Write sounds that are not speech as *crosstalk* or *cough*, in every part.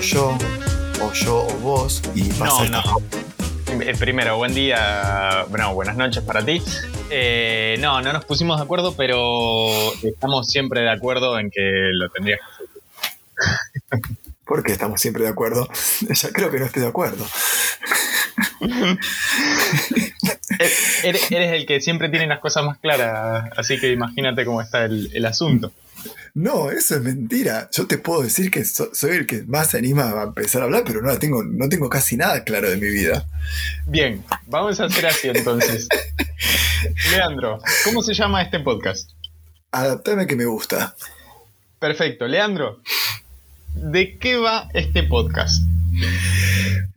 o yo, o yo o vos. Y pasa No, no. Eh, Primero, buen día, bueno, buenas noches para ti. Eh, no, no nos pusimos de acuerdo, pero estamos siempre de acuerdo en que lo tendrías que hacer. *laughs* Porque estamos siempre de acuerdo. *laughs* Ya creo que no estoy de acuerdo. Eh, *laughs* Eres, eres el que siempre tiene las cosas más claras, así que imagínate cómo está el, el asunto. No, eso es mentira. Yo te puedo decir que so- soy el que más se anima a empezar a hablar, pero no tengo, no tengo casi nada claro de mi vida. Bien, vamos a hacer así entonces. *laughs* Leandro, ¿cómo se llama este podcast? Adaptame que me gusta. Perfecto, Leandro, ¿de qué va este podcast?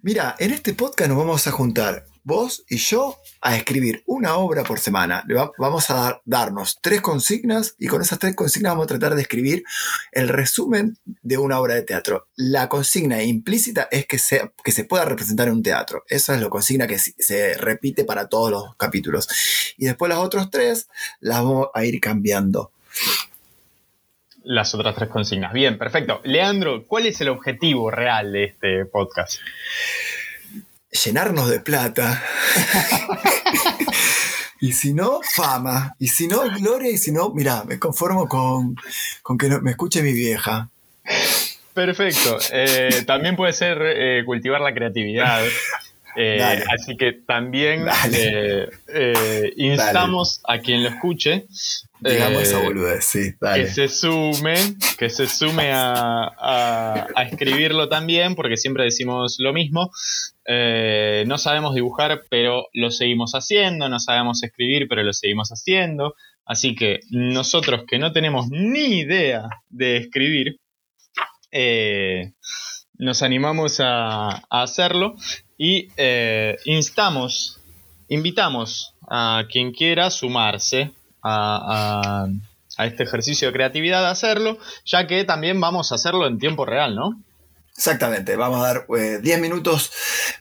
Mira, en este podcast nos vamos a juntar vos y yo a escribir una obra por semana. Vamos a dar- darnos tres consignas y con esas tres consignas vamos a tratar de escribir el resumen de una obra de teatro. La consigna implícita es que se, que se pueda representar en un teatro. Esa es la consigna que se repite para todos los capítulos. Y después las otras tres las vamos a ir cambiando. Las otras tres consignas. Bien, perfecto. Leandro, ¿cuál es el objetivo real de este podcast? Llenarnos de plata. *laughs* y si no, fama. Y si no, gloria. Y si no, mira, me conformo con, con que no- me escuche mi vieja. Perfecto. Eh, también puede ser eh, cultivar la creatividad. Eh, así que también Dale. eh, eh, instamos a quien lo escuche Digamos eh, esa boludez, sí, que se sume, que se sume a, a- a escribirlo también, porque siempre decimos lo mismo. Eh, no sabemos dibujar, pero lo seguimos haciendo, no sabemos escribir, pero lo seguimos haciendo. Así que nosotros que no tenemos ni idea de escribir, eh, nos animamos a, hacerlo y eh, instamos, invitamos a quien quiera sumarse a, este ejercicio de creatividad a hacerlo, ya que también vamos a hacerlo en tiempo real, ¿no? Exactamente, vamos a dar eh, 10 minutos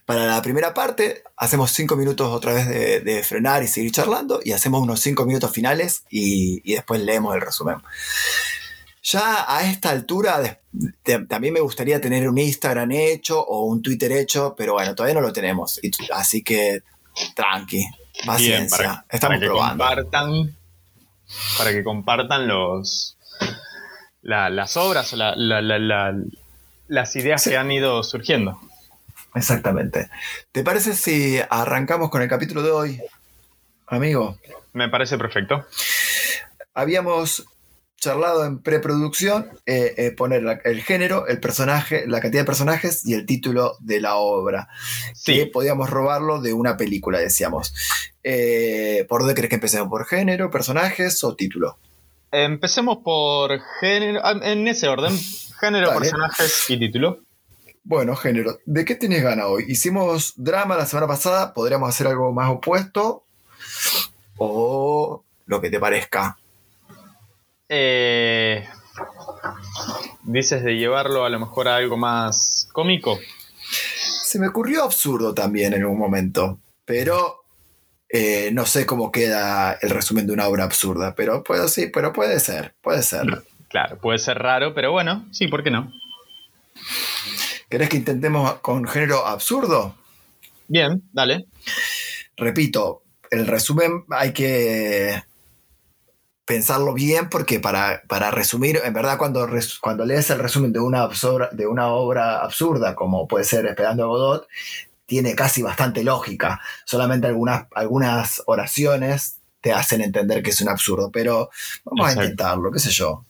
para la primera parte, hacemos 5 minutos otra vez de, de frenar y seguir charlando y hacemos unos 5 minutos finales y, y después leemos el resumen. Ya a esta altura de- de- también me gustaría tener un Instagram hecho o un Twitter hecho, pero bueno, todavía no lo tenemos, y así que tranqui, paciencia, Bien, para, estamos para que probando. compartan, para que compartan los la- las obras o la- la- la- la- las ideas Sí. que han ido surgiendo. Exactamente. ¿Te parece si arrancamos con el capítulo de hoy, amigo? Me parece perfecto. habíamos charlado en preproducción eh, eh, poner la- el género, el personaje, la cantidad de personajes y el título de la obra. Que Sí, podíamos robarlo de una película, decíamos. Eh, ¿Por dónde crees que empecemos? ¿Por género, personajes o título? empecemos por género, ah, en ese orden, género, personajes y título. Bueno, género. ¿De qué tienes ganas hoy? Hicimos drama la semana pasada, podríamos hacer algo más opuesto o lo que te parezca. Eh, dices de llevarlo a lo mejor a algo más cómico. Se me ocurrió absurdo también en un momento, pero eh, no sé cómo queda el resumen de una obra absurda, pero puede, sí, pero puede ser, puede ser. Claro, puede ser raro, pero bueno, sí, ¿por qué no? ¿Querés que intentemos con género absurdo? Bien, dale. Repito, el resumen hay que pensarlo bien porque para, para resumir, en verdad cuando, res- cuando lees el resumen de una, absor- de una obra absurda, como puede ser Esperando a Godot, tiene casi bastante lógica. Solamente algunas, algunas oraciones te hacen entender que es un absurdo, pero vamos Exacto. a intentarlo, qué sé yo.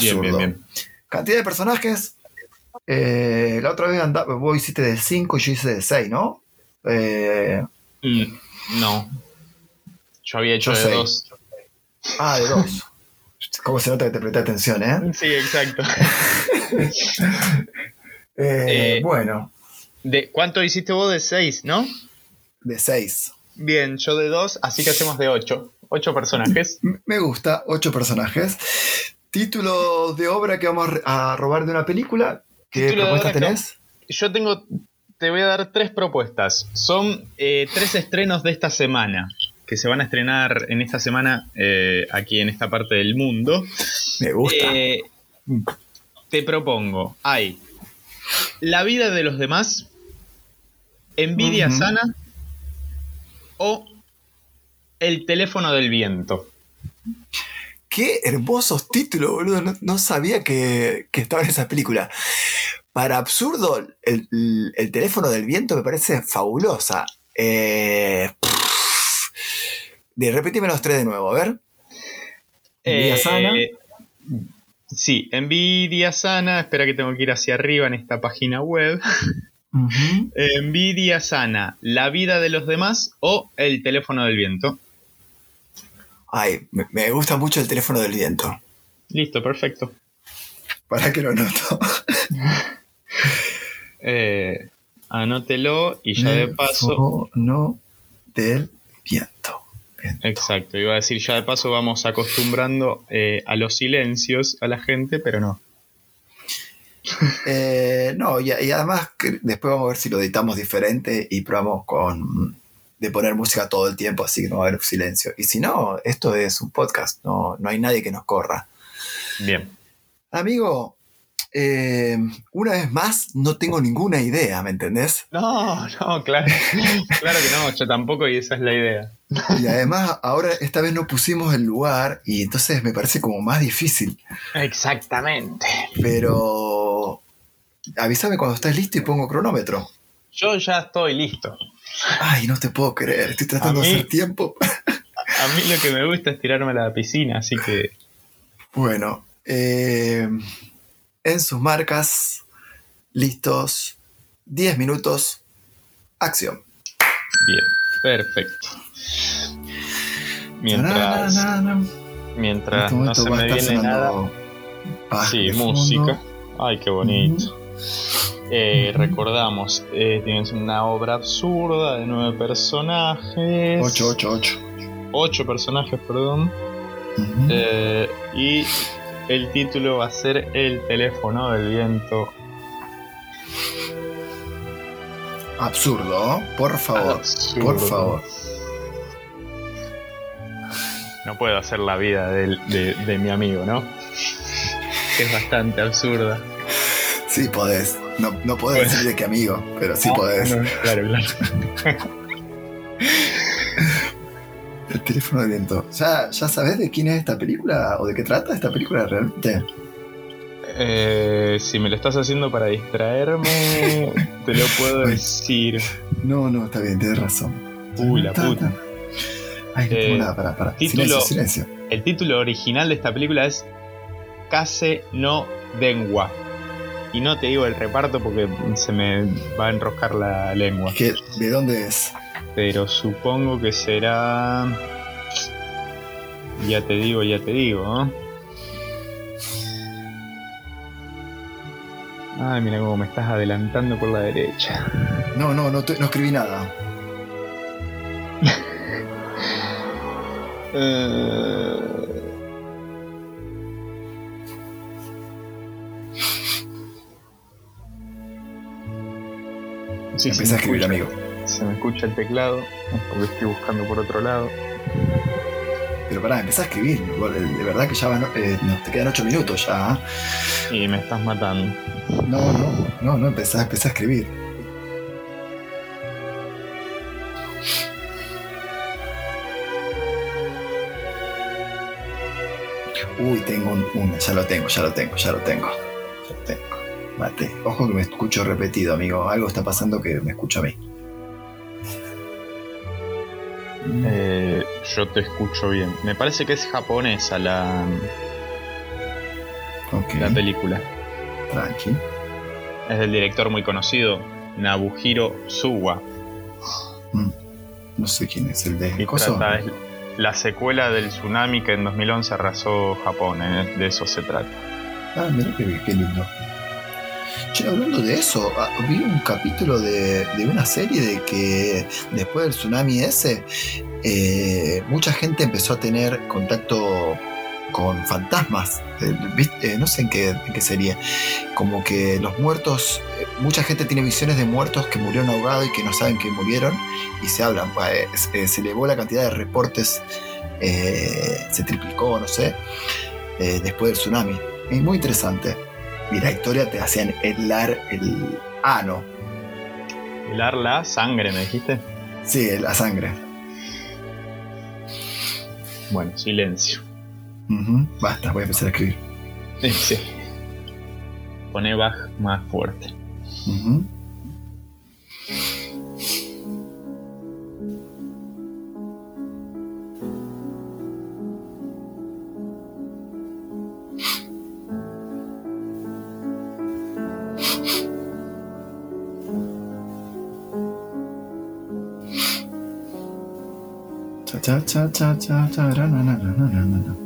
Bien, Absurdo. bien, bien. Cantidad de personajes. eh, la otra vez andaba, vos hiciste de 5 y yo hice de 6, ¿no? Eh, Mm, no. Yo había hecho Yo de sé. dos. ah, de 2. ¿Cómo se nota que te presté atención, eh? Sí, exacto. *laughs* Eh, Eh, bueno, De, ¿Cuánto hiciste vos de seis, no? de 6. Bien, yo de dos, así que hacemos de ocho. Ocho personajes. Me gusta, 8 personajes. Título de obra que vamos a robar de una película. ¿Qué propuestas tenés? Yo tengo te voy a dar tres propuestas. Son eh, tres estrenos de esta semana, que se van a estrenar en esta semana eh, aquí en esta parte del mundo. Me gusta. Eh, te propongo, hay La vida de los demás, Envidia sana o El teléfono del viento. Qué hermosos títulos, boludo. No, no sabía que, que estaba en esa película. Para absurdo, el, el- el teléfono del viento me parece fabulosa. Eh, de repetime los tres de nuevo, a ver. Envidia Eh, sana. Sí, envidia sana. Espera que tengo que ir hacia arriba en esta página web. Envidia sana, la vida de los demás o el teléfono del viento. Ay, me, me gusta mucho el teléfono del viento. Listo, perfecto. Para que lo noto. *laughs* Eh, anótelo y ya de paso. No del viento. Exacto, iba a decir ya de paso vamos acostumbrando eh, a los silencios a la gente, pero no. *laughs* Eh, no, y, y además después vamos a ver si lo editamos diferente y probamos con de poner música todo el tiempo, así que no va a haber silencio. Y si no, esto es un podcast, no, no hay nadie que nos corra. Bien. Amigo, eh, una vez más no tengo ninguna idea, ¿me entendés? No, no, claro. *laughs* claro que no, yo tampoco y esa es la idea. Y además ahora esta vez no pusimos el lugar y entonces me parece como más difícil. Exactamente. Pero avísame cuando estés listo y pongo cronómetro. Yo ya estoy listo. Ay, no te puedo creer, estoy tratando A de mí- hacer tiempo. A mí lo que me gusta es tirarme a la piscina, así que Bueno, eh, en sus marcas, listos, 10 minutos, acción. bien, perfecto. Mientras, Tararana. mientras En no este se momento me viene nada. Sí, música. Ay, qué bonito. Eh, recordamos, eh, tienes una obra absurda de nueve personajes. 8, 8, 8. Ocho personajes, perdón. Eh, y el título va a ser El teléfono del viento. Absurdo, por favor, Absurdo. por favor. No puedo hacer la vida de mi amigo, ¿no? Es bastante absurda. Sí podés. No, no podés Bueno. decir de qué amigo, pero sí podés. No, claro, claro. *laughs* El teléfono de viento. ¿Ya, ¿Ya sabes de quién es esta película o de qué trata esta película realmente? Eh, si me lo estás haciendo para distraerme, te lo puedo decir. No, no, está bien, tienes razón. Uy, la Ta, puta. ta. Ay, no Eh, tengo nada, para, para. título- Silencio, silencio. El título original de esta película es Kase no Denwa. Y no te digo el reparto porque se me va a enroscar la lengua. ¿Qué- ¿De dónde es? Pero supongo que será. Ya te digo, ya te digo, ¿no? Ay, mira cómo me estás adelantando por la derecha. No, no, no, te- no escribí nada. *laughs* Eh, Sí, se a me escribir, escucha- amigo. Se me escucha el teclado, es porque estoy buscando por otro lado. Pero pará, empecé a escribir. Igual, De verdad que ya van, eh, no, te quedan 8 minutos ya. ¿ah? Y me estás matando. No, no, no, no, empecé, empecé a escribir. Uy, tengo un, un- ya lo tengo, ya lo tengo, ya lo tengo. Ya lo tengo. Mate. Ojo que me escucho repetido, amigo. Algo está pasando que me escucho a mí. Eh, yo te escucho bien. Me parece que es japonesa la, la película. tranqui. Es del director muy conocido, Nabuhiro Suwa. No sé quién es el de Y trata, es la secuela del tsunami que en 2011 arrasó Japón. eh, De eso se trata. Ah, mira qué, qué lindo. Che, hablando de eso, ah, vi un capítulo de, de una serie de que después del tsunami ese, eh, mucha gente empezó a tener contacto con fantasmas. Eh. Eh, no sé en qué, en qué sería. Como que los muertos eh, mucha gente tiene visiones de muertos que murieron ahogados y que no saben que murieron y se hablan. Eh, se elevó la cantidad de reportes, se triplicó, no sé, después del tsunami. Es muy interesante. Y la historia te hacían helar el ano. Helar la sangre, me dijiste. Sí, la sangre. Bueno, silencio. Basta, voy a empezar a escribir. *laughs* Sí. Pone Bach más fuerte. Cha cha cha cha cha ra, na, na, na, na.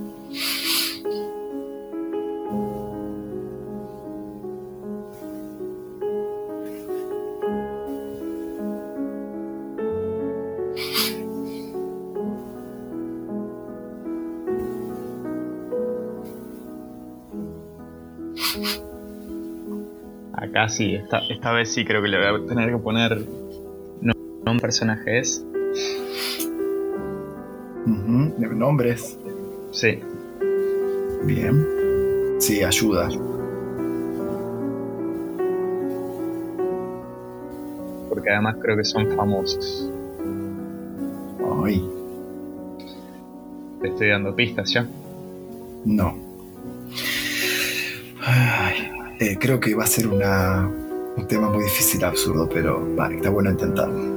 Acá sí, esta, esta vez sí creo que le voy a tener que poner no, un personaje es. Nombres. Sí. Bien. Sí, ayuda. Porque además creo que son famosos. Ay. Te estoy dando pistas ya. No. Eh, creo que va a ser una, un tema muy difícil, absurdo, pero vale, está bueno intentarlo.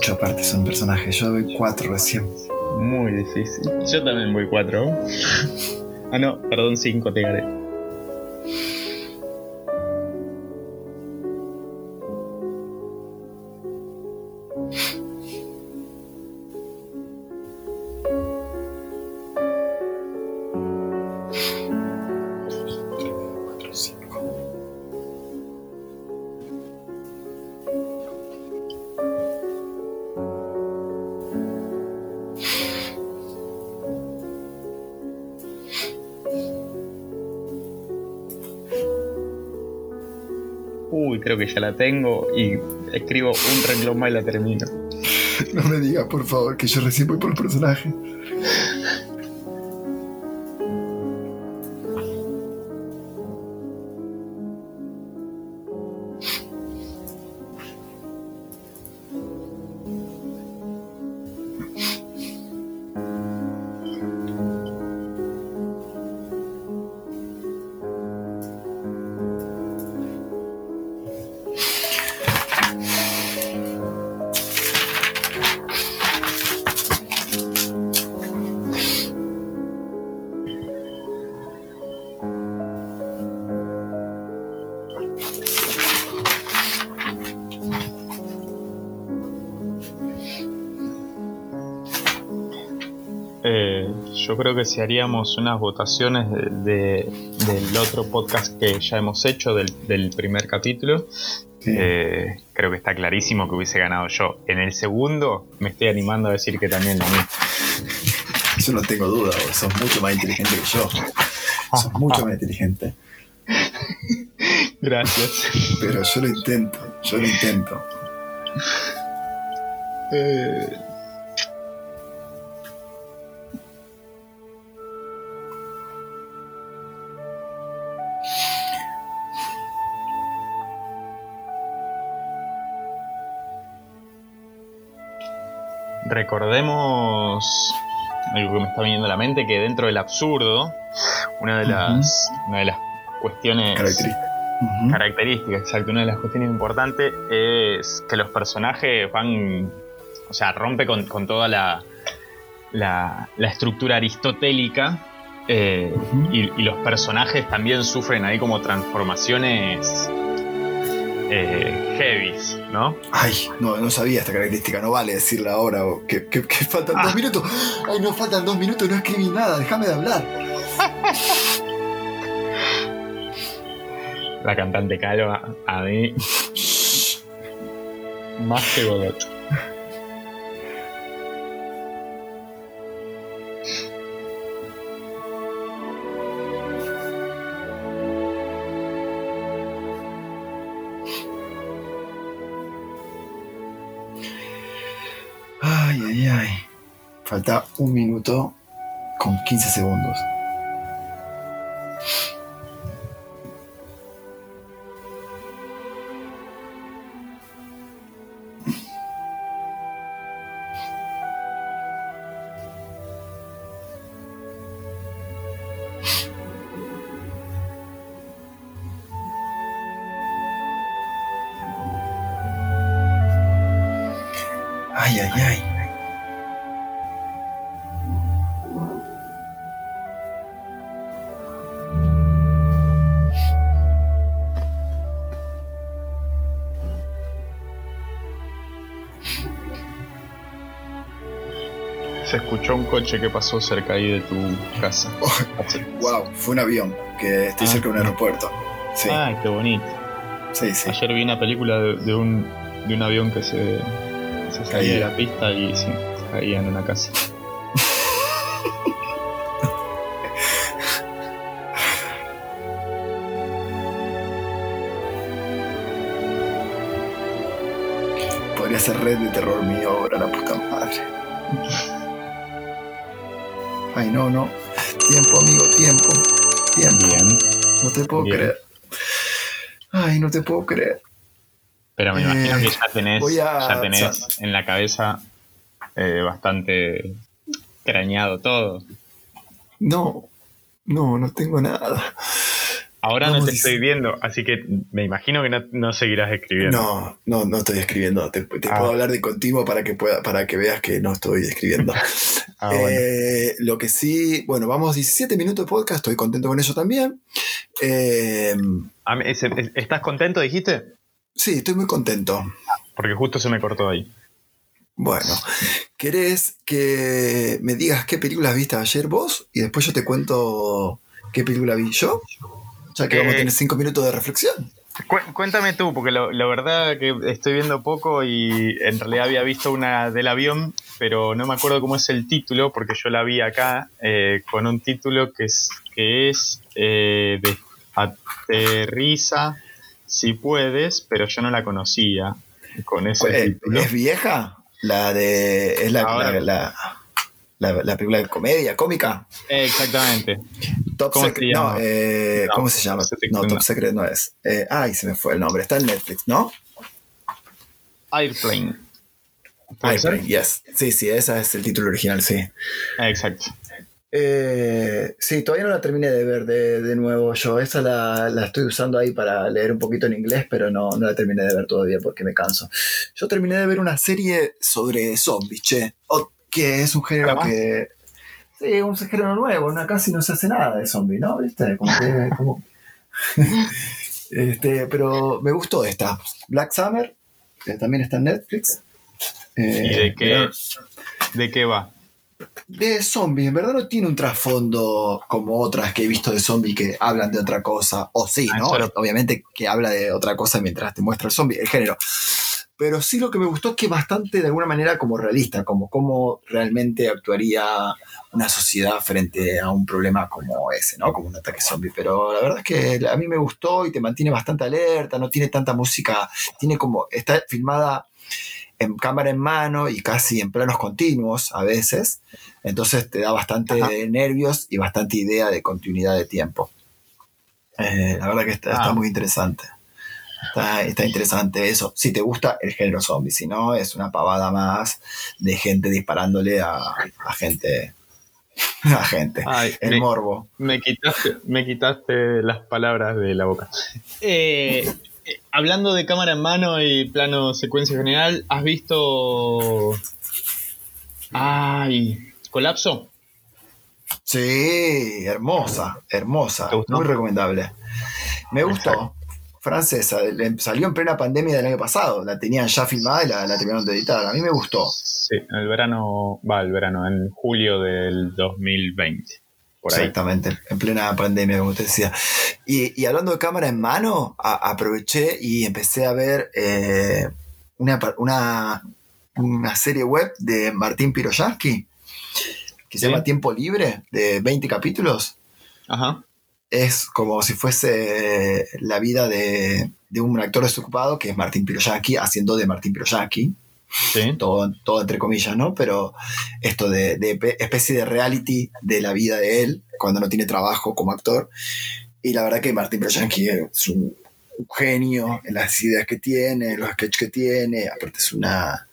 Ocho aparte son personajes, yo doy cuatro recién. Muy difícil. Yo también voy cuatro. ah no, perdón, cinco te gané. Tengo y escribo un renglón más y la termino. No me digas, por favor, que yo recién voy por el personaje. Que si haríamos unas votaciones de, del otro podcast que ya hemos hecho, del, primer capítulo, eh, creo que está clarísimo que hubiese ganado yo. En el segundo me estoy animando a decir que también lo mismo. Yo no tengo duda, sos mucho más inteligente que yo. Sos mucho más inteligente. Gracias. Pero yo lo intento, yo lo intento. Eh, recordemos algo que me está viniendo a la mente, que dentro del absurdo, una de las, una de las cuestiones características, exacto, una de las cuestiones importantes es que los personajes van o sea, rompe con, con toda la, la, la estructura aristotélica eh, y, y los personajes también sufren ahí como transformaciones eh, heavies, ¿no? Ay, no, no sabía esta característica, no vale decirla ahora, o que, que- que faltan Ah. dos minutos. Ay, no faltan dos minutos, no escribí nada, déjame de hablar. *laughs* La cantante calva, a mí, más que Godot. Un minuto con 15 segundos. Ay, ay, ay. Un coche que pasó cerca ahí de tu casa. *laughs* Wow, fue un avión que estoy Ah. cerca de un aeropuerto. Sí, Ay, qué bonito. sí, sí. Ayer vi una película de, de un, de un avión que se, se salía de la pista y sí, caía en una casa. *laughs* Podría ser red de terror mi obra, la Ay, no, no. Tiempo, amigo, tiempo. Tiempo. Bien. No te puedo Bien. creer. Ay, no te puedo creer. Pero me Eh, imagino que ya tenés, a- ya tenés en la cabeza eh, bastante crañado todo. No, no, no tengo nada. Ahora no te estoy viendo, así que me imagino que no, no seguirás escribiendo. No, no, no estoy escribiendo. Te, te Ah. puedo hablar de continuo para que pueda, para que veas que no estoy escribiendo. *laughs* Ah, bueno. Eh, lo que sí, bueno, vamos 17 minutos de podcast, estoy contento con eso también. Eh, Ah, es- ¿Estás contento, dijiste? sí, estoy muy contento. Porque justo se me cortó ahí. Bueno, ¿querés que me digas qué películas viste ayer vos? Y después yo te cuento qué película vi yo. Ya que Eh, vamos a tener 5 minutos de reflexión. Cu- cuéntame tú, porque lo- la verdad que estoy viendo poco y en realidad había visto una del avión, pero no me acuerdo cómo es el título, porque yo la vi acá eh, con un título que es, que es eh, de Aterriza si puedes, pero yo no la conocía con ese Eh, título. ¿Es vieja? La de. Es la, Ahora- la, la- la- la película de comedia, cómica. Exactamente. Top ¿Cómo Secret. No, eh, No, ¿cómo se llama? No. Top Secret no es. Eh, ay, se me fue el nombre. Está en Netflix, ¿no? Airplane. ¿Puede Airplane, yes. Sí, sí, ese es el título original, sí. Exacto. Eh, sí, todavía no la terminé de ver de, de nuevo yo. Esa la, la estoy usando ahí para leer un poquito en inglés, pero no, no la terminé de ver todavía porque me canso. Yo terminé de ver una serie sobre zombies, che. Que es un género que. Sí, un género nuevo. No, casi no se hace nada de zombies, ¿no? ¿Viste? Como que. como- *laughs* este, pero me gustó esta. Black Summer, que también está en Netflix. ¿Y Eh, de qué, de qué va? de zombies, en verdad no tiene un trasfondo como otras que he visto de zombies que hablan de otra cosa. O sí, Ah, ¿no? solo- Obviamente que habla de otra cosa mientras te muestra el zombie, el género. Pero sí lo que me gustó es que bastante de alguna manera como realista, como cómo realmente actuaría una sociedad frente a un problema como ese, ¿no? Como un ataque zombie. Pero la verdad es que a mí me gustó y te mantiene bastante alerta, no tiene tanta música, tiene como, está filmada en cámara en mano y casi en planos continuos a veces. Entonces te da bastante Ajá. nervios y bastante idea de continuidad de tiempo. Eh, la verdad que está, está Ah. muy interesante. Está, está interesante eso. Si te gusta el género zombie, si no, es una pavada más de gente disparándole a, a gente. *laughs* A gente. Ay, El me- morbo. Me quitaste, me quitaste las palabras de la boca. Eh, eh, hablando de cámara en mano y plano secuencia general, ¿has visto Ay, colapso. Sí, hermosa, hermosa. Muy recomendable. Me gustó. Francesa, salió en plena pandemia del año pasado. La tenían ya filmada y la, la terminaron de editar. A mí me gustó. Sí, en el verano, va, el verano, en julio del 2020. Por ahí. Exactamente, en plena pandemia, como te decía. Y, y hablando de cámara en mano, a- aproveché y empecé a ver eh, una, una, una serie web de Martín Piroyansky que se Sí. llama Tiempo Libre, de 20 capítulos. Ajá. Es como si fuese la vida de, de un actor desocupado, que es Martín Piroyansky, haciendo de Martín Piroyansky Sí. todo, todo entre comillas, ¿no? Pero esto de, de pe- especie de reality de la vida de él cuando no tiene trabajo como actor. Y la verdad que Martín Projansky es un, un genio en las ideas que tiene, en los sketches que tiene. Aparte es una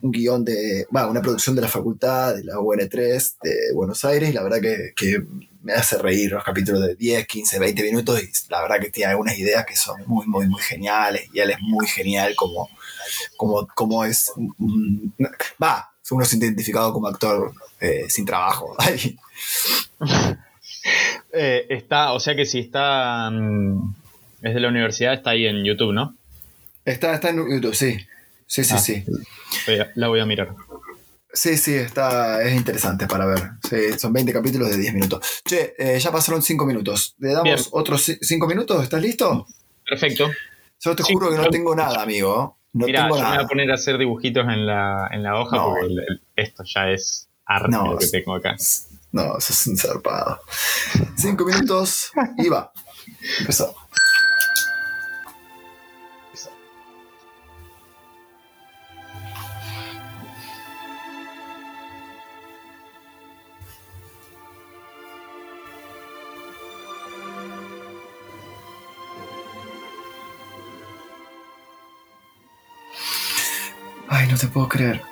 un guion de, va, una producción de la facultad, de la UN3 de Buenos Aires, y la verdad que, que me hace reír los capítulos de 10, 15, 20 minutos, y la verdad que tiene algunas ideas que son muy, muy, muy geniales, y él es muy genial como, como, como es, mm, va, uno ha identificado como actor eh, sin trabajo. *laughs* Eh, está, o sea que si está. mm, es de la universidad, está ahí en YouTube, ¿no? está, está en YouTube, sí. Sí, sí, Ah. sí. La voy a mirar. Sí, sí, está, es interesante para ver. Sí, son 20 capítulos de 10 minutos. Che, eh, ya pasaron 5 minutos. ¿Le damos Bien. otros 5 minutos? ¿Estás listo? Perfecto. Yo te Sí, juro que no tengo nada, amigo. No tengo yo me voy nada. a poner a hacer dibujitos en la, en la hoja No. porque el- el- esto ya es arte No, lo que tengo acá. No, eso es un zarpado. 5 minutos y va. Empezó. No te puedo creer.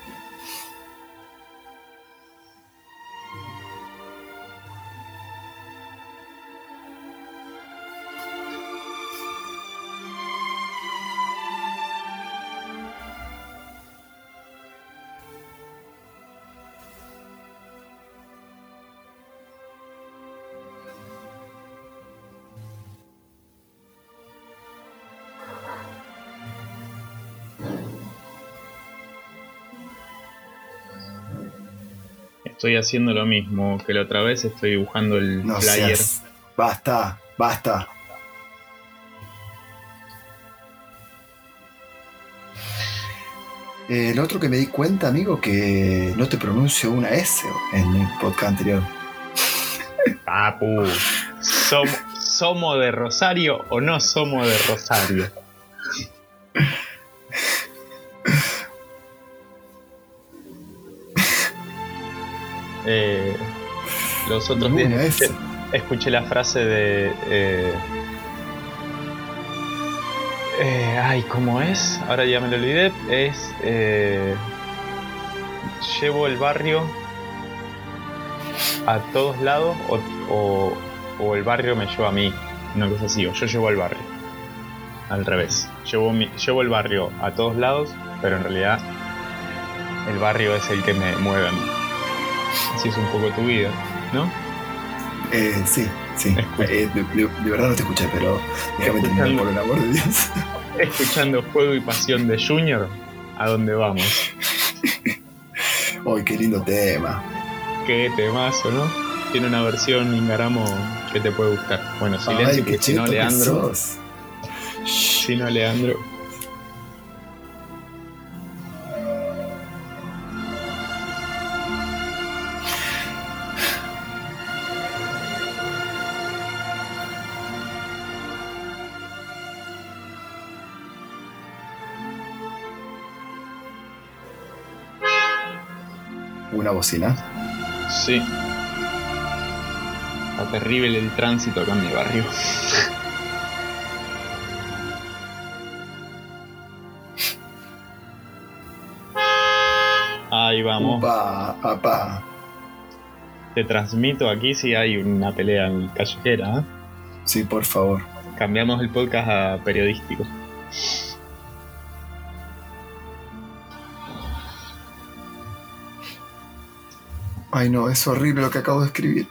Estoy haciendo lo mismo que la otra vez, estoy dibujando el No flyer. seas. Basta, basta. Eh, lo otro que me di cuenta, amigo, que no te pronuncio una S en el podcast anterior. Papu, ¿som- ¿somos de Rosario o no somos de Rosario? Los otros días Ninguna escuché, la frase de... eh, eh, ay, ¿cómo es? Ahora ya me lo olvidé. Es... eh, llevo el barrio a todos lados o, o- o el barrio me lleva a mí. Una cosa así, o yo llevo al barrio. Al revés. Llevo, mi- llevo el barrio a todos lados, pero en realidad el barrio es el que me mueve a mí. Así es un poco tu vida, ¿no? Eh, sí, sí. Eh, de, de- de verdad no te escuché, pero déjame terminar por el amor de Dios. *laughs* Escuchando Fuego y Pasión de Junior, ¿a dónde vamos? Ay, qué lindo tema. Qué temazo, ¿no? Tiene una versión Ingaramo que te puede gustar. Bueno, silencio, Ay, porque si no, que Leandro. sos. Si no, Leandro. Bocina. Sí. Está terrible el tránsito acá en mi barrio. *laughs* Ahí vamos. Upa. Te transmito aquí si hay una pelea en callejera. ¿eh? Sí, por favor. Cambiamos el podcast a periodístico. Ay no, es horrible lo que acabo de escribir.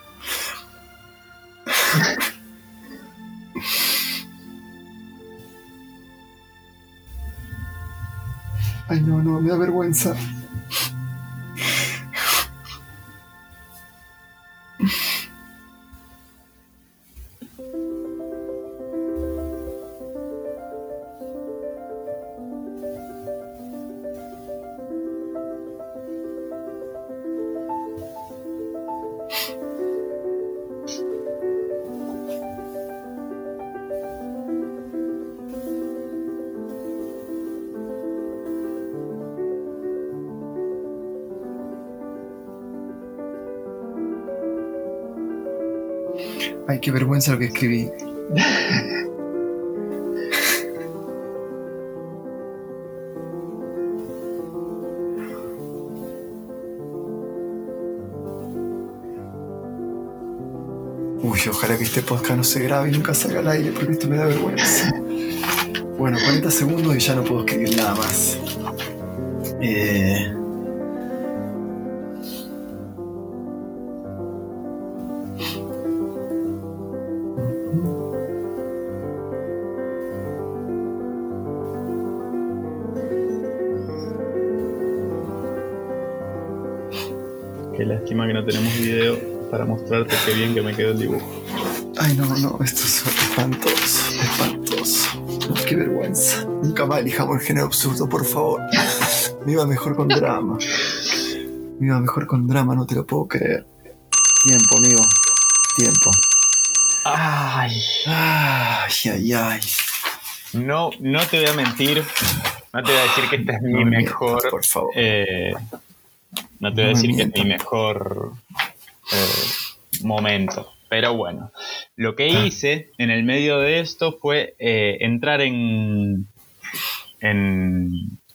Ay no, no, me da vergüenza. Ay, qué vergüenza lo que escribí. Uy, ojalá que este podcast no se grabe y nunca salga al aire porque esto me da vergüenza. Bueno, 40 segundos y ya no puedo escribir nada más. Eh... para mostrarte qué bien que me quedó el dibujo. Ay, no, no, esto es espantoso, espantoso. Qué vergüenza. Nunca más elijamos el género absurdo, por favor. Me iba mejor con drama. Me iba mejor con drama, no te lo puedo creer. Tiempo, amigo. Tiempo. Ay, Ay, ay, ay. no, no te voy a mentir. No te voy a decir que este es mi No me mejor. mientas, por favor. eh, no te voy a No me decir que es mi mejor eh, momento. Pero bueno, lo que Ah. hice en el medio de esto fue eh, entrar en, en,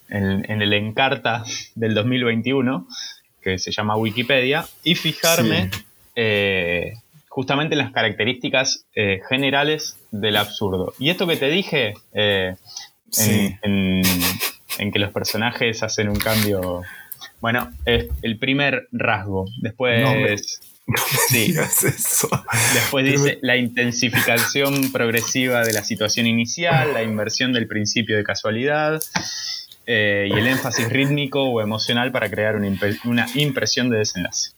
en- en el Encarta del 2021, que se llama Wikipedia, y fijarme Sí. eh, justamente en las características eh, generales del absurdo. Y esto que te dije, en, Sí. en- en que los personajes hacen un cambio. Bueno, es el primer rasgo. Después. No me- sí, *laughs* digas eso. después dice la intensificación progresiva de la situación inicial, la inversión del principio de casualidad. eh, y el énfasis rítmico o emocional para crear una, una impresión de desenlace.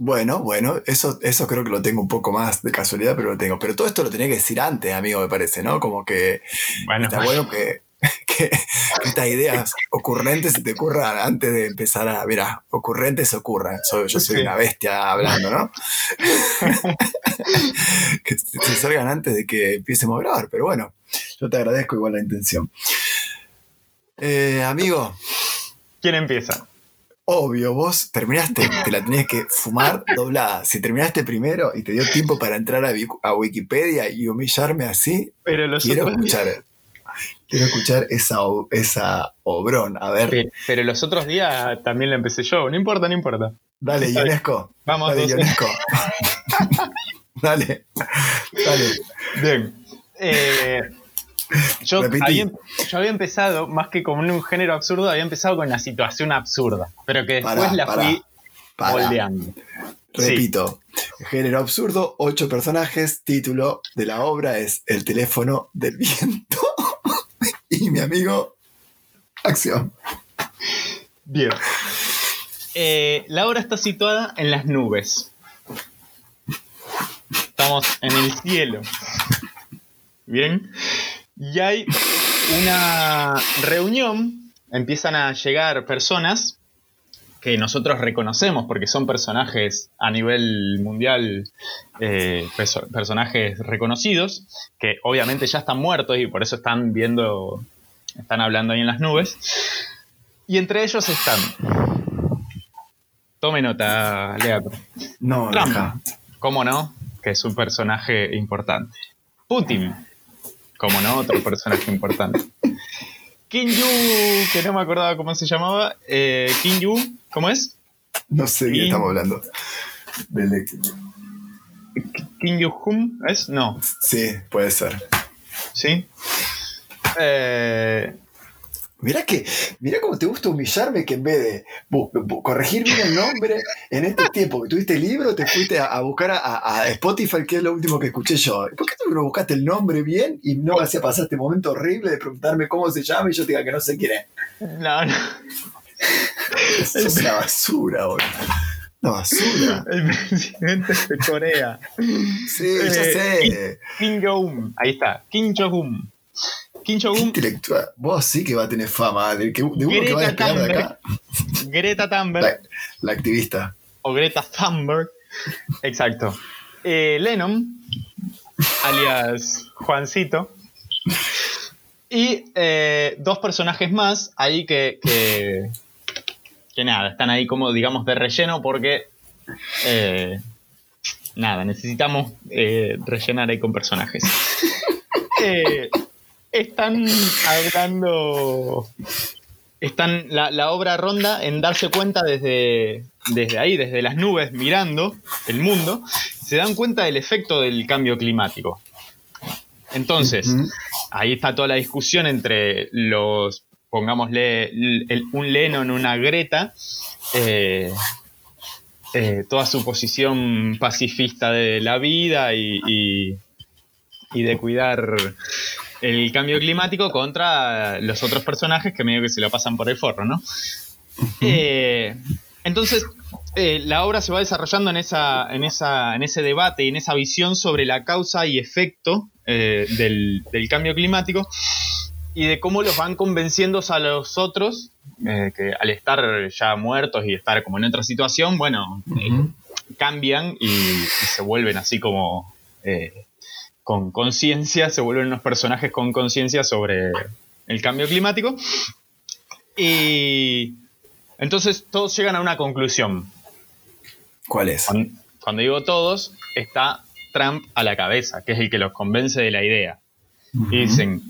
Bueno, bueno, eso, eso creo que lo tengo un poco más de casualidad, pero lo tengo. Pero todo esto lo tenía que decir antes, amigo, me parece, ¿no? Como que Bueno, está bueno que, *laughs* que- estas ideas ocurrentes se te ocurran antes de empezar a. Mira, ocurrentes ocurran. Soy, yo soy Sí. una bestia hablando, ¿no? *laughs* que se salgan antes de que empiecemos a grabar, pero bueno, yo te agradezco igual la intención. Eh, amigo, ¿quién empieza? Obvio, vos terminaste, te la tenías que fumar doblada. Si terminaste primero y te dio tiempo para entrar a, a Wikipedia y humillarme así, Pero los quiero otros escuchar, quiero escuchar esa, esa obrón. A ver, Pero, pero los otros días también la empecé yo. No importa, no importa. dale. Ionesco. Vamos, Dale. Ionesco. *laughs* dale, dale. Bien. Eh, yo, había, yo había empezado, más que con un género absurdo, había empezado con la situación absurda. Pero que después Pará, la pará, fui pará. moldeando. Sí. Repito, género absurdo, ocho personajes, título de la obra es El teléfono del viento. Mi amigo, acción. Bien. Eh, la obra está situada en las nubes. Estamos en el cielo. Bien. Y hay una reunión. Empiezan a llegar personas que nosotros reconocemos porque son personajes a nivel mundial, eh, perso- personajes reconocidos, que obviamente ya están muertos y por eso están viendo, están hablando ahí en las nubes. Y entre ellos están. Tome nota, Leandro. No, Trump. deja. ¿Cómo no? Que es un personaje importante. Putin. ¿Cómo no? Otro personaje importante. Kim Yu, que no me acordaba cómo se llamaba. Eh, Kim Yu, ¿cómo es? No sé de qué estamos hablando. Del- Kim Yu Hum, ¿es? No, Sí, puede ser. ¿sí? Eh, Mirá que, mirá cómo te gusta humillarme que en vez de corregir bien el nombre, en este tiempo que tuviste el libro, te fuiste a, buscar a, Spotify, que es lo último que escuché yo. ¿Por qué tú no buscaste el nombre bien y no me hacía pasar este momento horrible de preguntarme cómo se llama y yo te diga que no sé quién es? No, no. Eso es una basura, boludo. Una basura. El presidente de Corea. Sí, ya eh, sé. Kim Jong-un. Ahí está. Kim Jong-un. Kim Jong-un. Intelectual. Vos sí que va a tener fama. De, que, de uno que va a despegar de acá. Greta Thunberg. La, activista. O Greta Thunberg. Exacto. Eh, Lennon, alias Juancito. Y eh, dos personajes más ahí que, que, que, nada, están ahí como digamos de relleno porque eh, nada, necesitamos rellenar ahí con personajes. *laughs* están hablando. Están. La, obra ronda en darse cuenta desde, desde ahí, desde las nubes, mirando el mundo, se dan cuenta del efecto del cambio climático. Entonces, ahí está toda la discusión entre los, pongámosle, un Lennon, una Greta, eh, eh, toda su posición pacifista de la vida y, y de cuidar el cambio climático contra los otros personajes que medio que se lo pasan por el forro, ¿no? Eh, entonces, eh, la obra se va desarrollando en, esa, en, esa, en ese debate y en esa visión sobre la causa y efecto eh, del, cambio climático y de cómo los van convenciendo a los otros que al estar ya muertos y estar como en otra situación, bueno, cambian y, se vuelven así como con conciencia, se vuelven unos personajes con conciencia sobre el cambio climático. Y entonces todos llegan a una conclusión. ¿Cuál es? Cuando, digo todos, está Trump a la cabeza, que es el que los convence de la idea. Y dicen,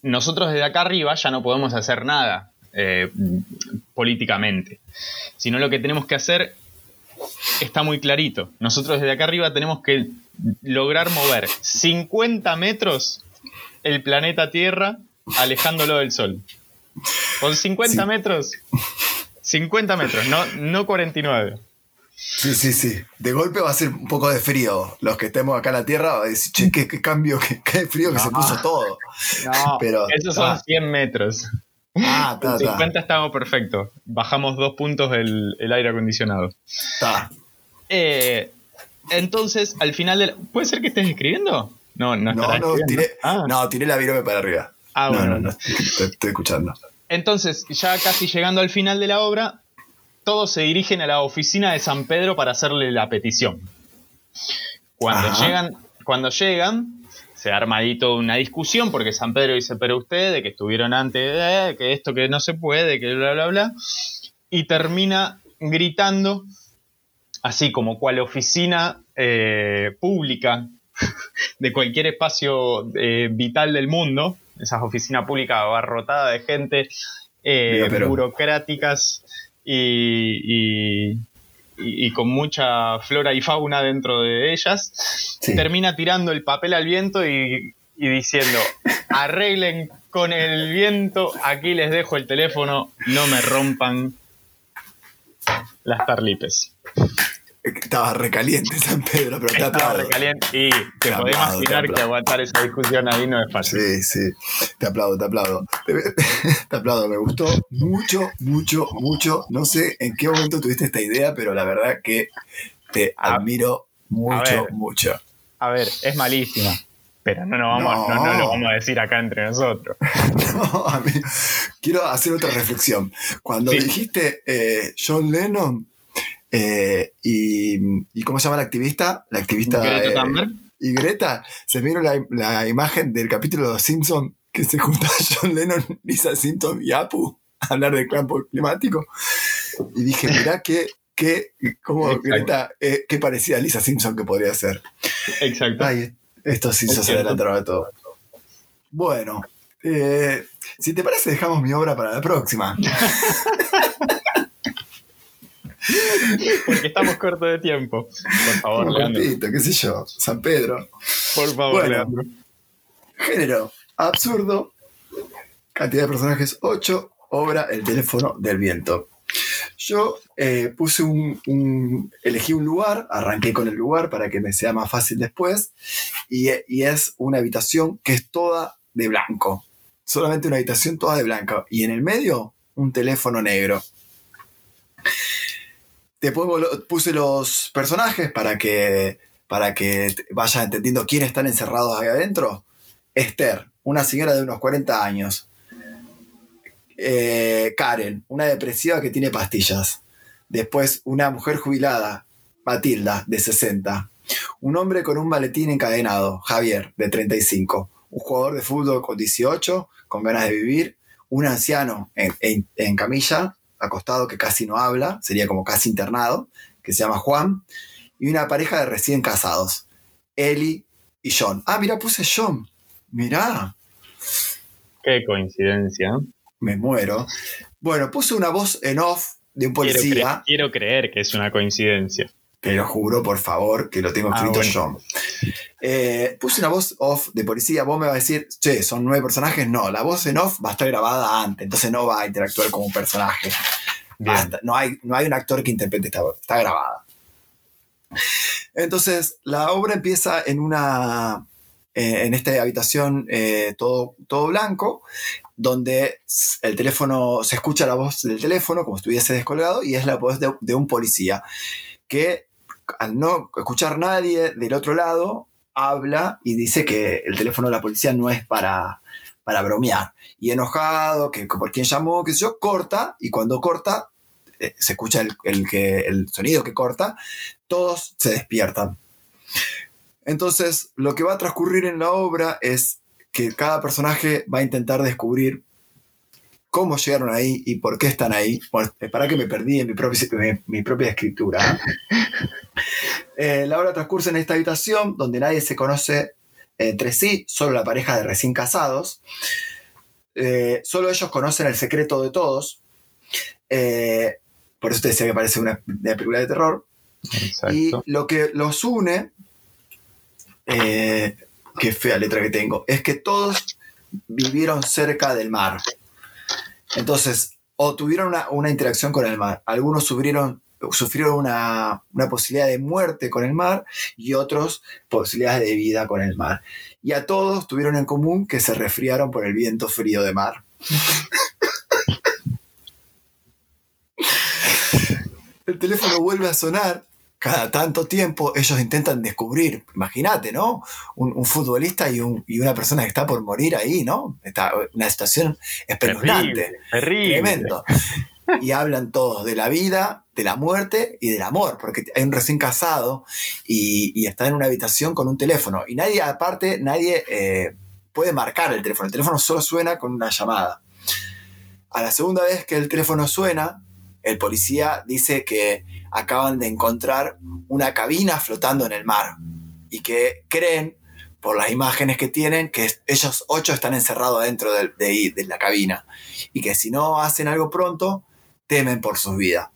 nosotros desde acá arriba ya no podemos hacer nada eh, políticamente, sino lo que tenemos que hacer está muy clarito. Nosotros desde acá arriba tenemos que lograr mover 50 metros el planeta Tierra alejándolo del Sol. Con 50 metros, 50 metros, no, no 49. Sí, sí, sí. De golpe va a ser un poco de frío. Los que estemos acá en la Tierra van a decir, che, qué, cambio, qué, frío que se puso todo. No, *laughs* pero, esos son 100 metros. Ah, 50 estamos perfectos. Bajamos dos puntos el, el aire acondicionado. Está. Eh, entonces, al final del. ¿Puede ser que estés escribiendo? No, no, no, no tiré, ah. no, tiré la virome para arriba. Ah, bueno. No, no, estoy, escuchando. Entonces, ya casi llegando al final de la obra, todos se dirigen a la oficina de San Pedro para hacerle la petición. Cuando llegan, cuando llegan, se arma ahí toda una discusión porque San Pedro dice, pero ustedes, que estuvieron antes, que esto que no se puede, que bla, bla, bla, y termina gritando así como cual oficina eh, pública *laughs* de cualquier espacio eh, vital del mundo, esas oficinas públicas abarrotadas de gente, eh, burocráticas y, con mucha flora y fauna dentro de ellas, termina tirando el papel al viento y, y diciendo, *laughs* arreglen con el viento, aquí les dejo el teléfono, no me rompan las tarlipes. Estaba recaliente San Pedro, pero te Estaba recaliente y te, podés imaginar que aguantar esa discusión ahí no es fácil. Sí, sí. Te aplaudo, te aplaudo. *laughs* Te, aplaudo, me gustó mucho, mucho, mucho. No sé en qué momento tuviste esta idea, pero la verdad que te admiro mucho, mucho. A ver, es malísima. Pero no, no, vamos, no. No, lo vamos a decir acá entre nosotros. *laughs* No, a mí, quiero hacer otra reflexión. Cuando dijiste eh, John Lennon, eh, y, cómo se llama la activista? La activista. Greta eh, y Greta, se vieron la, imagen del capítulo de Los Simpsons que se junta *laughs* John Lennon, Lisa Simpson y Apu a hablar del campo climático. Y dije, mirá qué, qué, cómo Greta, eh, qué parecía a Lisa Simpson que podría ser. Exacto. Ay, estos Simpsons se adelantaron a todo. Bueno, si te parece, dejamos mi obra para la próxima. *laughs* Porque estamos cortos de tiempo. Por favor, Un Leandro. qué sé yo. San Pedro. Por favor, Leandro. Género absurdo. Cantidad de personajes 8. Obra El teléfono del viento. Yo eh, puse un, elegí un lugar, arranqué con el lugar para que me sea más fácil después, y, y, es una habitación que es toda de blanco, solamente una habitación toda de blanco, y en el medio un teléfono negro. Después puse los personajes para que, para que entendiendo quiénes están encerrados ahí adentro. Esther, una señora de unos 40 años. Eh, Karen, una depresiva que tiene pastillas. Después, una mujer jubilada, Matilda, de 60. Un hombre con un maletín encadenado, Javier, de 35. Un jugador de fútbol con 18, con ganas de vivir. Un anciano en, camilla, acostado, que casi no habla, sería como casi internado, que se llama Juan. Y una pareja de recién casados, Eli y John. Ah, mira, puse John. Mirá. Qué coincidencia me muero. Bueno, puse una voz en off de un policía. Quiero, creer que es una coincidencia. Te lo juro, por favor, que lo tengo ah, escrito yo. Eh, puse una voz off de policía. Vos me vas a decir, che, son nueve personajes. No, la voz en off va a estar grabada antes, entonces no va a interactuar como un personaje. no, hay, no hay un actor que interprete esta voz, está grabada. Entonces, la obra empieza en una. Eh, en esta habitación eh, todo, todo blanco, donde el teléfono, se escucha la voz del teléfono como si estuviese descolgado y es la voz de, un policía que al no escuchar nadie del otro lado, habla y dice que el teléfono de la policía no es para, para bromear. Y enojado, que por quién llamó, qué sé yo, corta y cuando corta, eh, se escucha el, que, el sonido que corta, todos se despiertan. Entonces, lo que va a transcurrir en la obra es que cada personaje va a intentar descubrir cómo llegaron ahí y por qué están ahí. para que me perdí en mi propia, mi, propia escritura. Eh, *laughs* la obra transcurre en esta habitación donde nadie se conoce entre sí, solo la pareja de recién casados. Eh, solo ellos conocen el secreto de todos. Eh, por eso te decía que parece una, película de terror. Y lo que los une qué fea letra que tengo, es que todos vivieron cerca del mar. Entonces, o tuvieron una, interacción con el mar. Algunos sufrieron, sufrieron una, posibilidad de muerte con el mar y otros posibilidades de vida con el mar. Y a todos tuvieron en común que se resfriaron por el viento frío de mar. *laughs* el teléfono vuelve a sonar cada tanto tiempo ellos intentan descubrir, imagínate, ¿no? Un, futbolista y, una persona que está por morir ahí, ¿no? Está una situación espeluznante, tremendo. Y hablan todos de la vida, de la muerte y del amor, porque hay un recién casado y, está en una habitación con un teléfono. Y nadie, aparte, nadie eh, puede marcar el teléfono. El teléfono solo suena con una llamada. A la segunda vez que el teléfono suena, el policía dice que acaban de encontrar una cabina flotando en el mar y que creen, por las imágenes que tienen, que ellos ocho están encerrados dentro de, de, la cabina y que si no hacen algo pronto, temen por sus vidas.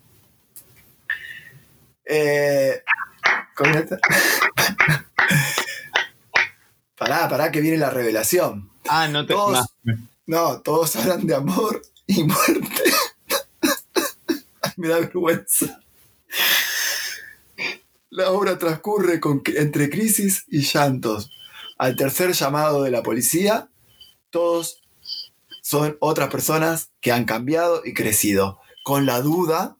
Eh, *laughs* pará, pará, que viene la revelación. Ah, no te... Todos, no, todos hablan de amor y muerte. *laughs* Me da vergüenza. La obra transcurre entre crisis y llantos. Al tercer llamado de la policía, todos son otras personas que han cambiado y crecido, con la duda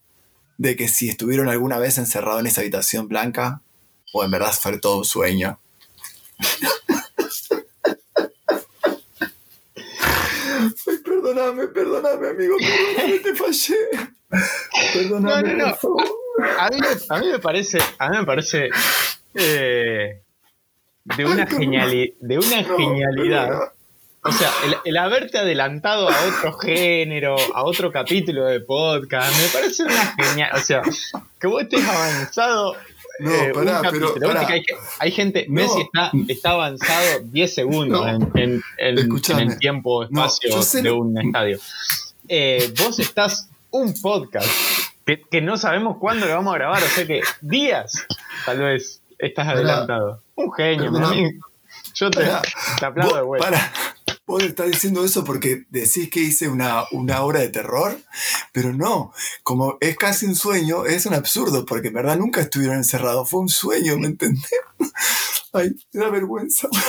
de que si estuvieron alguna vez encerrados en esa habitación blanca o en verdad fue todo un sueño. *laughs* perdóname, perdóname, amigo, perdóname, te fallé. Perdóname, no, no, no. A mí, me parece, a mí me parece eh, de una, de una genialidad. O sea, el, haberte adelantado a otro género, a otro capítulo de podcast, me parece una genial. O sea, que vos estés avanzado. No, eh, pará, pero. hay, gente, Messi está, está avanzado 10 segundos en, el tiempo espacio de un estadio. Eh, vos estás un podcast que, no sabemos cuándo lo vamos a grabar, o sea que días tal vez estás adelantado. Un genio, mi amigo. Yo te, aplaudo de vuelta. Para, vos estás diciendo eso porque decís que hice una, una obra de terror, pero no, como es casi un sueño, es un absurdo, porque en verdad nunca estuvieron encerrados, fue un sueño, ¿me entendés? *laughs* Ay, me da vergüenza. *laughs*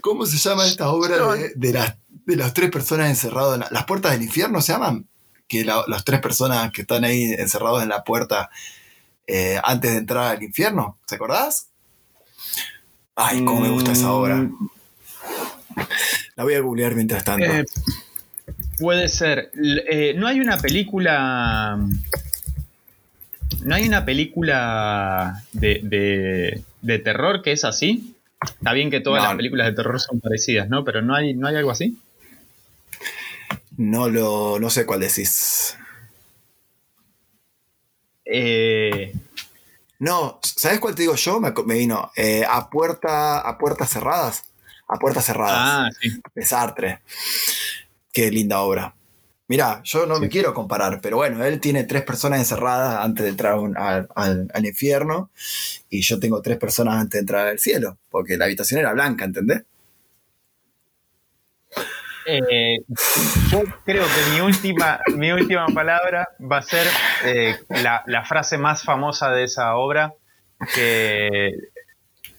¿Cómo se llama esta obra de, las, de las tres personas encerradas? En ¿Las puertas del infierno se llaman? Que las tres personas que están ahí encerrados en la puerta eh, antes de entrar al infierno, ¿te acordás? Ay, cómo me gusta esa obra. Mm. La voy a googlear mientras tanto. Eh, puede ser. Eh, no hay una película. No hay una película de, de, terror que es así. Está bien que todas las películas de terror son parecidas, ¿no? Pero no hay, no hay algo así. No lo. no sé cuál decís. Eh, no, ¿sabes cuál te digo yo? Me, vino eh, a, puerta, a puertas cerradas. A puertas cerradas. Ah, sí. De Sartre. Qué linda obra. Mirá, yo no me quiero comparar, pero bueno, él tiene tres personas encerradas antes de entrar al, infierno y yo tengo tres personas antes de entrar al cielo, porque la habitación era blanca, ¿entendés? Eh, yo creo que mi última, mi última palabra va a ser eh, la, frase más famosa de esa obra, que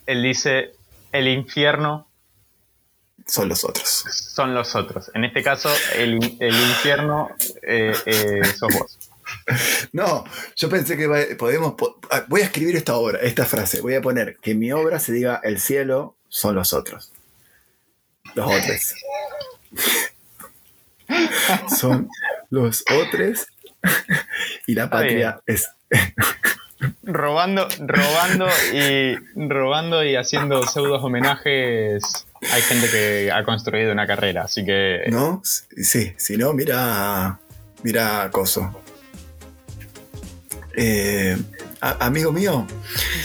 él dice, el infierno son los otros. Son los otros. En este caso, el, infierno eh, sos vos. *laughs* No, yo pensé que podemos. Ah, voy a escribir esta obra, esta frase. Voy a poner que mi obra se diga: el cielo son los otros. Los otros. *laughs* Son los otros y la patria es. robando, robando y robando y haciendo pseudos homenajes. Hay gente que ha construido una carrera, así que. No, sí, si no, mira. Mira, Coso. Eh, amigo mío.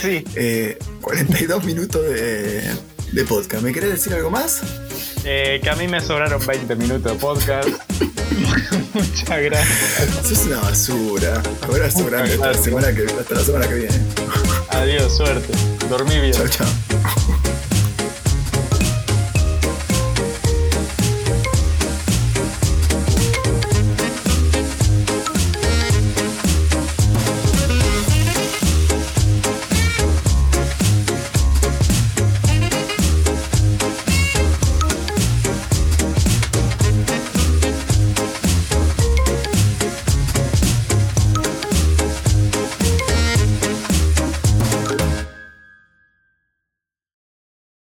Sí. 42 eh, minutos de, de podcast. ¿Me querés decir algo más? Eh, que a mí me sobraron 20 minutos de podcast. *laughs* Muchas gracias. Eso es una basura. Hasta la, semana que, hasta la semana que viene. Adiós, suerte. Dormí bien. Chao, chao.